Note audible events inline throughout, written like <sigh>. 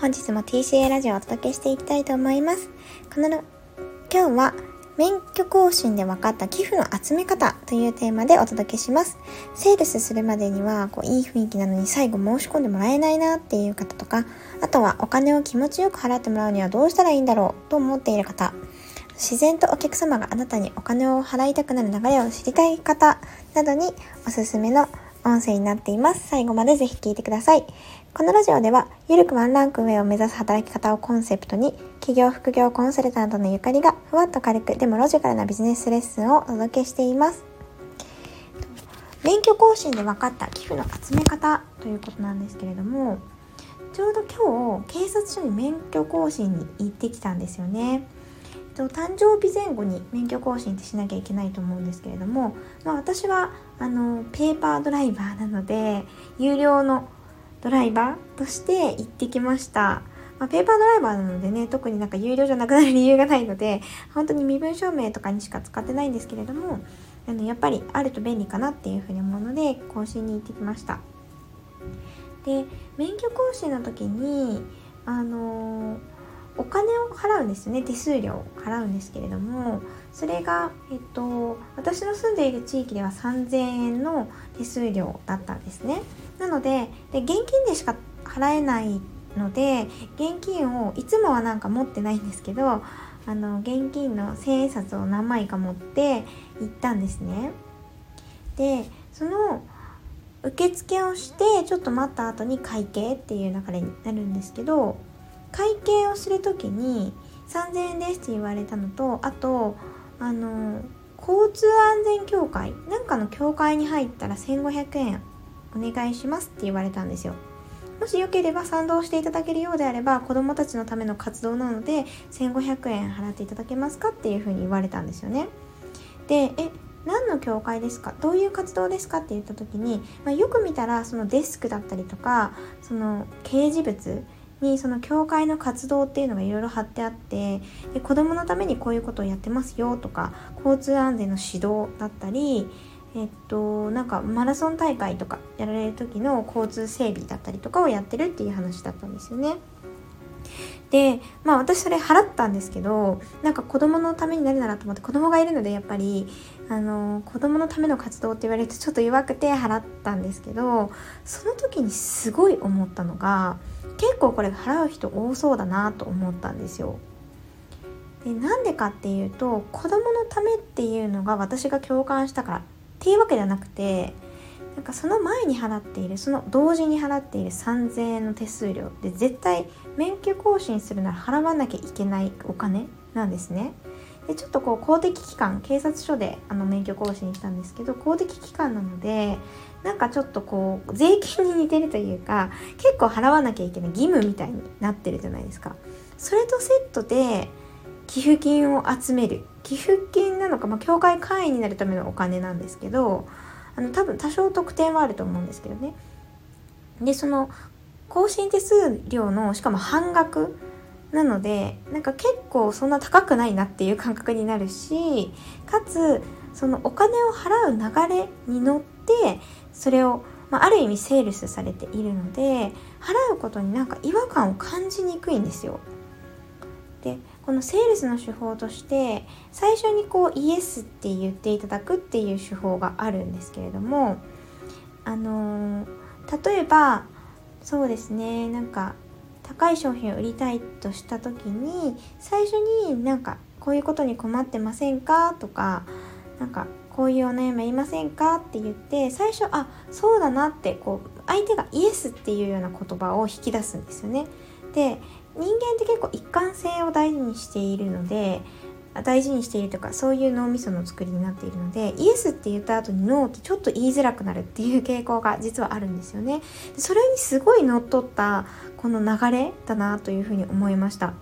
本日も TCA ラジオをお届けしていきたいと思います。この今日は免許更新で分かった寄付の集め方というテーマでお届けします。セールスするまでにはこういい雰囲気なのに最後申し込んでもらえないなっていう方とか、あとはお金を気持ちよく払ってもらうにはどうしたらいいんだろうと思っている方、自然とお客様があなたにお金を払いたくなる流れを知りたい方などにおすすめの音声になっています。最後までぜひ聞いてください。このラジオでは、ゆるくワンランク上を目指す働き方をコンセプトに、企業副業コンサルタントのゆかりが、ふわっと軽く、でもロジカルなビジネスレッスンをお届けしています。免許更新で分かった寄付の集め方ということなんですけれども、ちょうど今日、警察署に免許更新に行ってきたんですよね。と誕生日前後に免許更新ってしなきゃいけないと思うんですけれども、まあ、私はあのペーパードライバーなので有料のドライバーとして行ってきました。まあ、ペーパードライバーなのでね特になんか有料じゃなくなる理由がないので本当に身分証明とかにしか使ってないんですけれどもあのやっぱりあると便利かなっていうふうに思うので更新に行ってきました。で免許更新の時にあのーお金を払うんですよね。手数料を払うんですけれどもそれが、えっと、私の住んでいる地域では3000円の手数料だったんですね。なのでで現金でしか払えないので現金をいつもはなんか持ってないんですけどあの現金の千円札を何枚か持って行ったんですね。でその受付をしてちょっと待った後に会計っていう流れになるんですけど会計をする時に3000円ですって言われたのとあとあの交通安全協会なんかの協会に入ったら1500円お願いしますって言われたんですよ。もしよければ賛同していただけるようであれば子どもたちのための活動なので1500円払っていただけますかっていうふうに言われたんですよね。でえ何の教会ですか？どういう活動ですかって言った時に、まあ、よく見たらそのデスクだったりとかその掲示物にその教会の活動っていうのがいろいろ貼ってあってで子どものためにこういうことをやってますよとか交通安全の指導だったりえっとなんかマラソン大会とかやられる時の交通整備だったりとかをやってるっていう話だったんですよね。でまあ私それ払ったんですけどなんか子供のためになるならと思って子供がいるのでやっぱりあの子供のための活動って言われるとちょっと弱くて払ったんですけどその時にすごい思ったのが結構これ払う人多そうだなと思ったんですよ。でなんでかっていうと子供のためっていうのが私が共感したからっていうわけじゃなくてなんかその前に払っているその同時に払っている3000円の手数料って絶対免許更新するなら払わなきゃいけないお金なんですね。でちょっとこう公的機関警察署であの免許更新したんですけど公的機関なのでなんかちょっとこう税金に似てるというか結構払わなきゃいけない義務みたいになってるじゃないですか。それとセットで寄付金を集める寄付金なのか、まあ、協会会員になるためのお金なんですけどあの多分多少特典はあると思うんですけどねでその更新手数料のしかも半額なのでなんか結構そんな高くないなっていう感覚になるしかつそのお金を払う流れに乗ってそれを、まあ、ある意味セールスされているので払うことになんか違和感を感じにくいんですよ。でこのセールスの手法として最初にこうイエスって言っていただくっていう手法があるんですけれどもあのー、例えばそうですねなんか高い商品を売りたいとした時に最初になんかこういうことに困ってませんか？とかなんかこういうお悩みありませんか？って言って最初あそうだなってこう相手がイエスっていうような言葉を引き出すんですよね。で人間って結構一貫性を大事にしているので大事にしているとかそういう脳みその作りになっているのでイエスって言った後にノーってちょっと言いづらくなるっていう傾向が実はあるんですよね。それにすごい乗っ取ったこの流れだなというふうに思いました。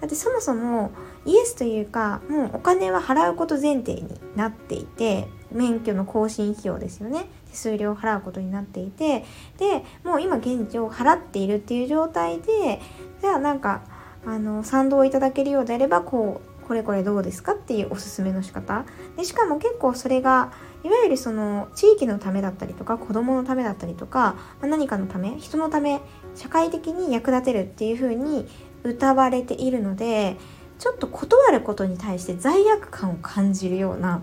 だってそもそもイエスというかもうお金は払うこと前提になっていて免許の更新費用ですよね。手数料を払うことになっていてでもう今現状払っているっていう状態でじゃあなんかあの賛同いただけるようであればこうこれこれどうですかっていうおすすめの仕方。でしかも結構それがいわゆるその地域のためだったりとか子供のためだったりとか、まあ、何かのため人のため社会的に役立てるっていう風に歌われているのでちょっと断ることに対して罪悪感を感じるような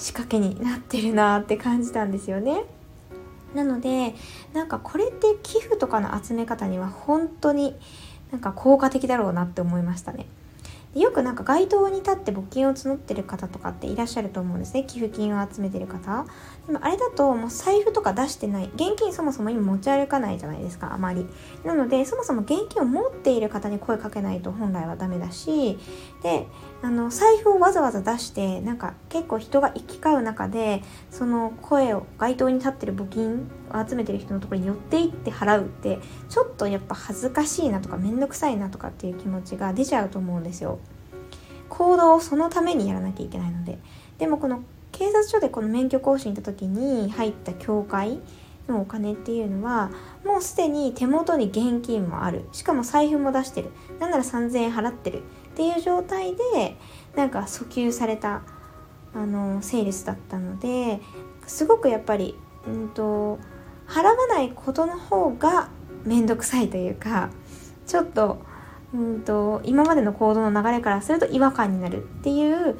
仕掛けになってるなって感じたんですよね。なのでなんかこれって寄付とかの集め方には本当になんか効果的だろうなって思いましたね。よくなんか街頭に立って募金を募ってる方とかっていらっしゃると思うんですね。寄付金を集めてる方。でもあれだともう財布とか出してない。現金そもそも今持ち歩かないじゃないですかあまり。なのでそもそも現金を持っている方に声かけないと本来はダメだし。であの財布をわざわざ出してなんか結構人が行き交う中でその声を街頭に立ってる募金を集めてる人のところに寄っていって払うってちょっとやっぱ恥ずかしいなとか面倒くさいなとかっていう気持ちが出ちゃうと思うんですよ。行動をそのためにやらなきゃいけないので。でもこの警察署でこの免許更新行った時に入った教会のお金っていうのはもうすでに手元に現金もある。しかも財布も出してる。なんなら3000円払ってる。っていう状態でなんか訴求されたあのセールスだったのですごくやっぱり、うんと、払わないことの方が面倒くさいというかちょっと,、うんと今までの行動の流れからすると違和感になるっていう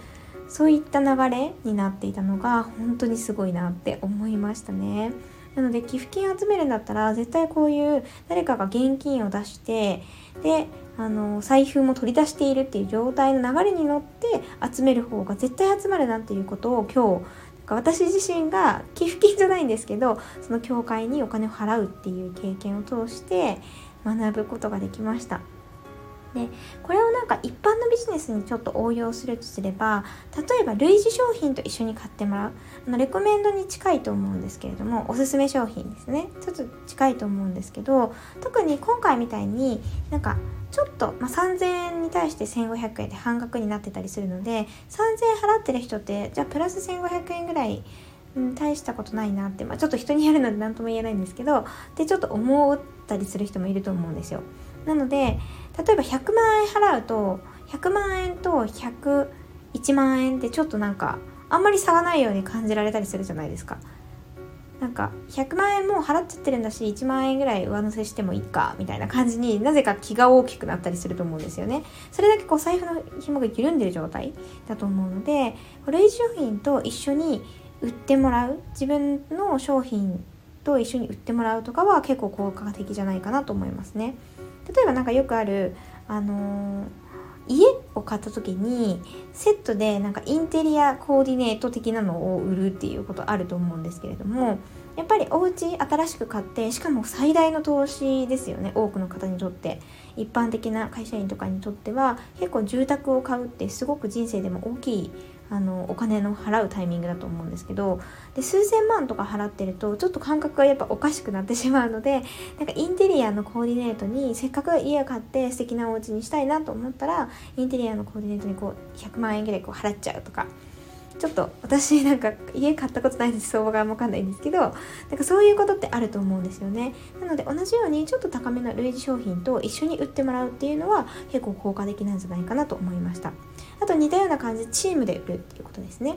そういった流れになっていたのが本当にすごいなって思いましたね。なので寄付金集めるんだったら絶対こういう誰かが現金を出してであの財布も取り出しているっていう状態の流れに乗って集める方が絶対集まるなっていうことを今日私自身が寄付金じゃないんですけどその教会にお金を払うっていう経験を通して学ぶことができました。でこれをなんか一般のビジネスにちょっと応用するとすれば例えば類似商品と一緒に買ってもらうあのレコメンドに近いと思うんですけれどもおすすめ商品ですねちょっと近いと思うんですけど特に今回みたいになんかちょっと、まあ、3000円に対して1500円で半額になってたりするので3000円払ってる人ってじゃあプラス1500円ぐらいうん、大したことないなって、まあ、ちょっと人にやるので何とも言えないんですけどでちょっと思ったりする人もいると思うんですよ。なので例えば100万円払うと100万円と101万円ってちょっとなんかあんまり差がないように感じられたりするじゃないですか。なんか100万円もう払っちゃってるんだし1万円ぐらい上乗せしてもいいかみたいな感じになぜか気が大きくなったりすると思うんですよね。それだけこう財布の紐が緩んでる状態だと思うので類似商品と一緒に売ってもらう。自分の商品と一緒に売ってもらうとかは結構効果的じゃないかなと思いますね。例えば何かよくあるあのー、家を買った時にセットでなんかインテリアコーディネート的なのを売るっていうことあると思うんですけれどもやっぱりお家新しく買ってしかも最大の投資ですよね多くの方にとって。一般的な会社員とかにとっては結構住宅を買うってすごく人生でも大きいあのお金の払うタイミングだと思うんですけどで数千万とか払ってるとちょっと感覚がやっぱおかしくなってしまうので <laughs> なんかインテリアのコーディネートにせっかく家を買って素敵なお家にしたいなと思ったらインテリアのコーディネートにこう100万円ぐらいこう払っちゃうとかちょっと私なんか家買ったことないです相場が分かんないんですけどなんかそういうことってあると思うんですよね。なので同じようにちょっと高めの類似商品と一緒に売ってもらうっていうのは結構効果的なんじゃないかなと思いました。あと似たような感じでチームで売るっていうことですね。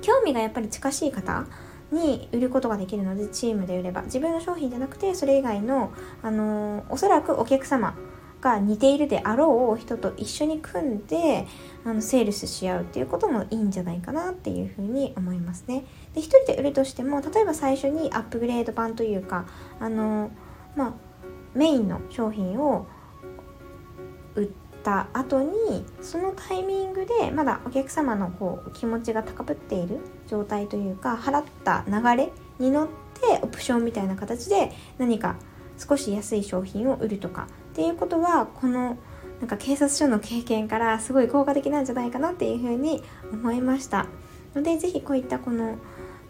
興味がやっぱり近しい方に売ることができるのでチームで売れば自分の商品じゃなくてそれ以外の、あのー、おそらくお客様が似ているであろう人と一緒に組んであのセールスし合うっていうこともいいんじゃないかなっていうふうに思いますね。で一人で売るとしても例えば最初にアップグレード版というかあのまあメインの商品を売った後にそのタイミングでまだお客様のこう気持ちが高ぶっている状態というか払った流れに乗ってオプションみたいな形で何か少し安い商品を売るとかっていうことはこのなんか警察署の経験からすごい効果的なんじゃないかなっていうふうに思いました。ので是非こういったこの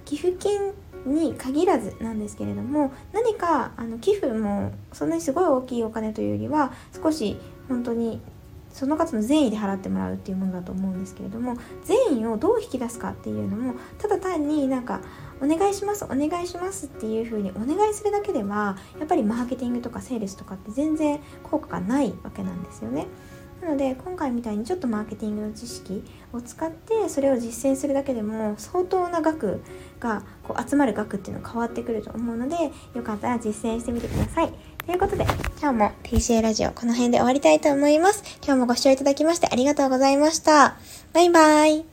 寄付金に限らずなんですけれども何かあの寄付もそんなにすごい大きいお金というよりは少し本当にその方の善意で払ってもらうっていうものだと思うんですけれども善意をどう引き出すかっていうのもただ単になんかお願いしますお願いしますっていうふうにお願いするだけではやっぱりマーケティングとかセールスとかって全然効果がないわけなんですよね。なので今回みたいにちょっとマーケティングの知識を使ってそれを実践するだけでも相当な額がこう集まる額っていうのは変わってくると思うのでよかったら実践してみてください。ということで今日も PCA ラジオこの辺で終わりたいと思います。今日もご視聴いただきましてありがとうございました。バイバイ。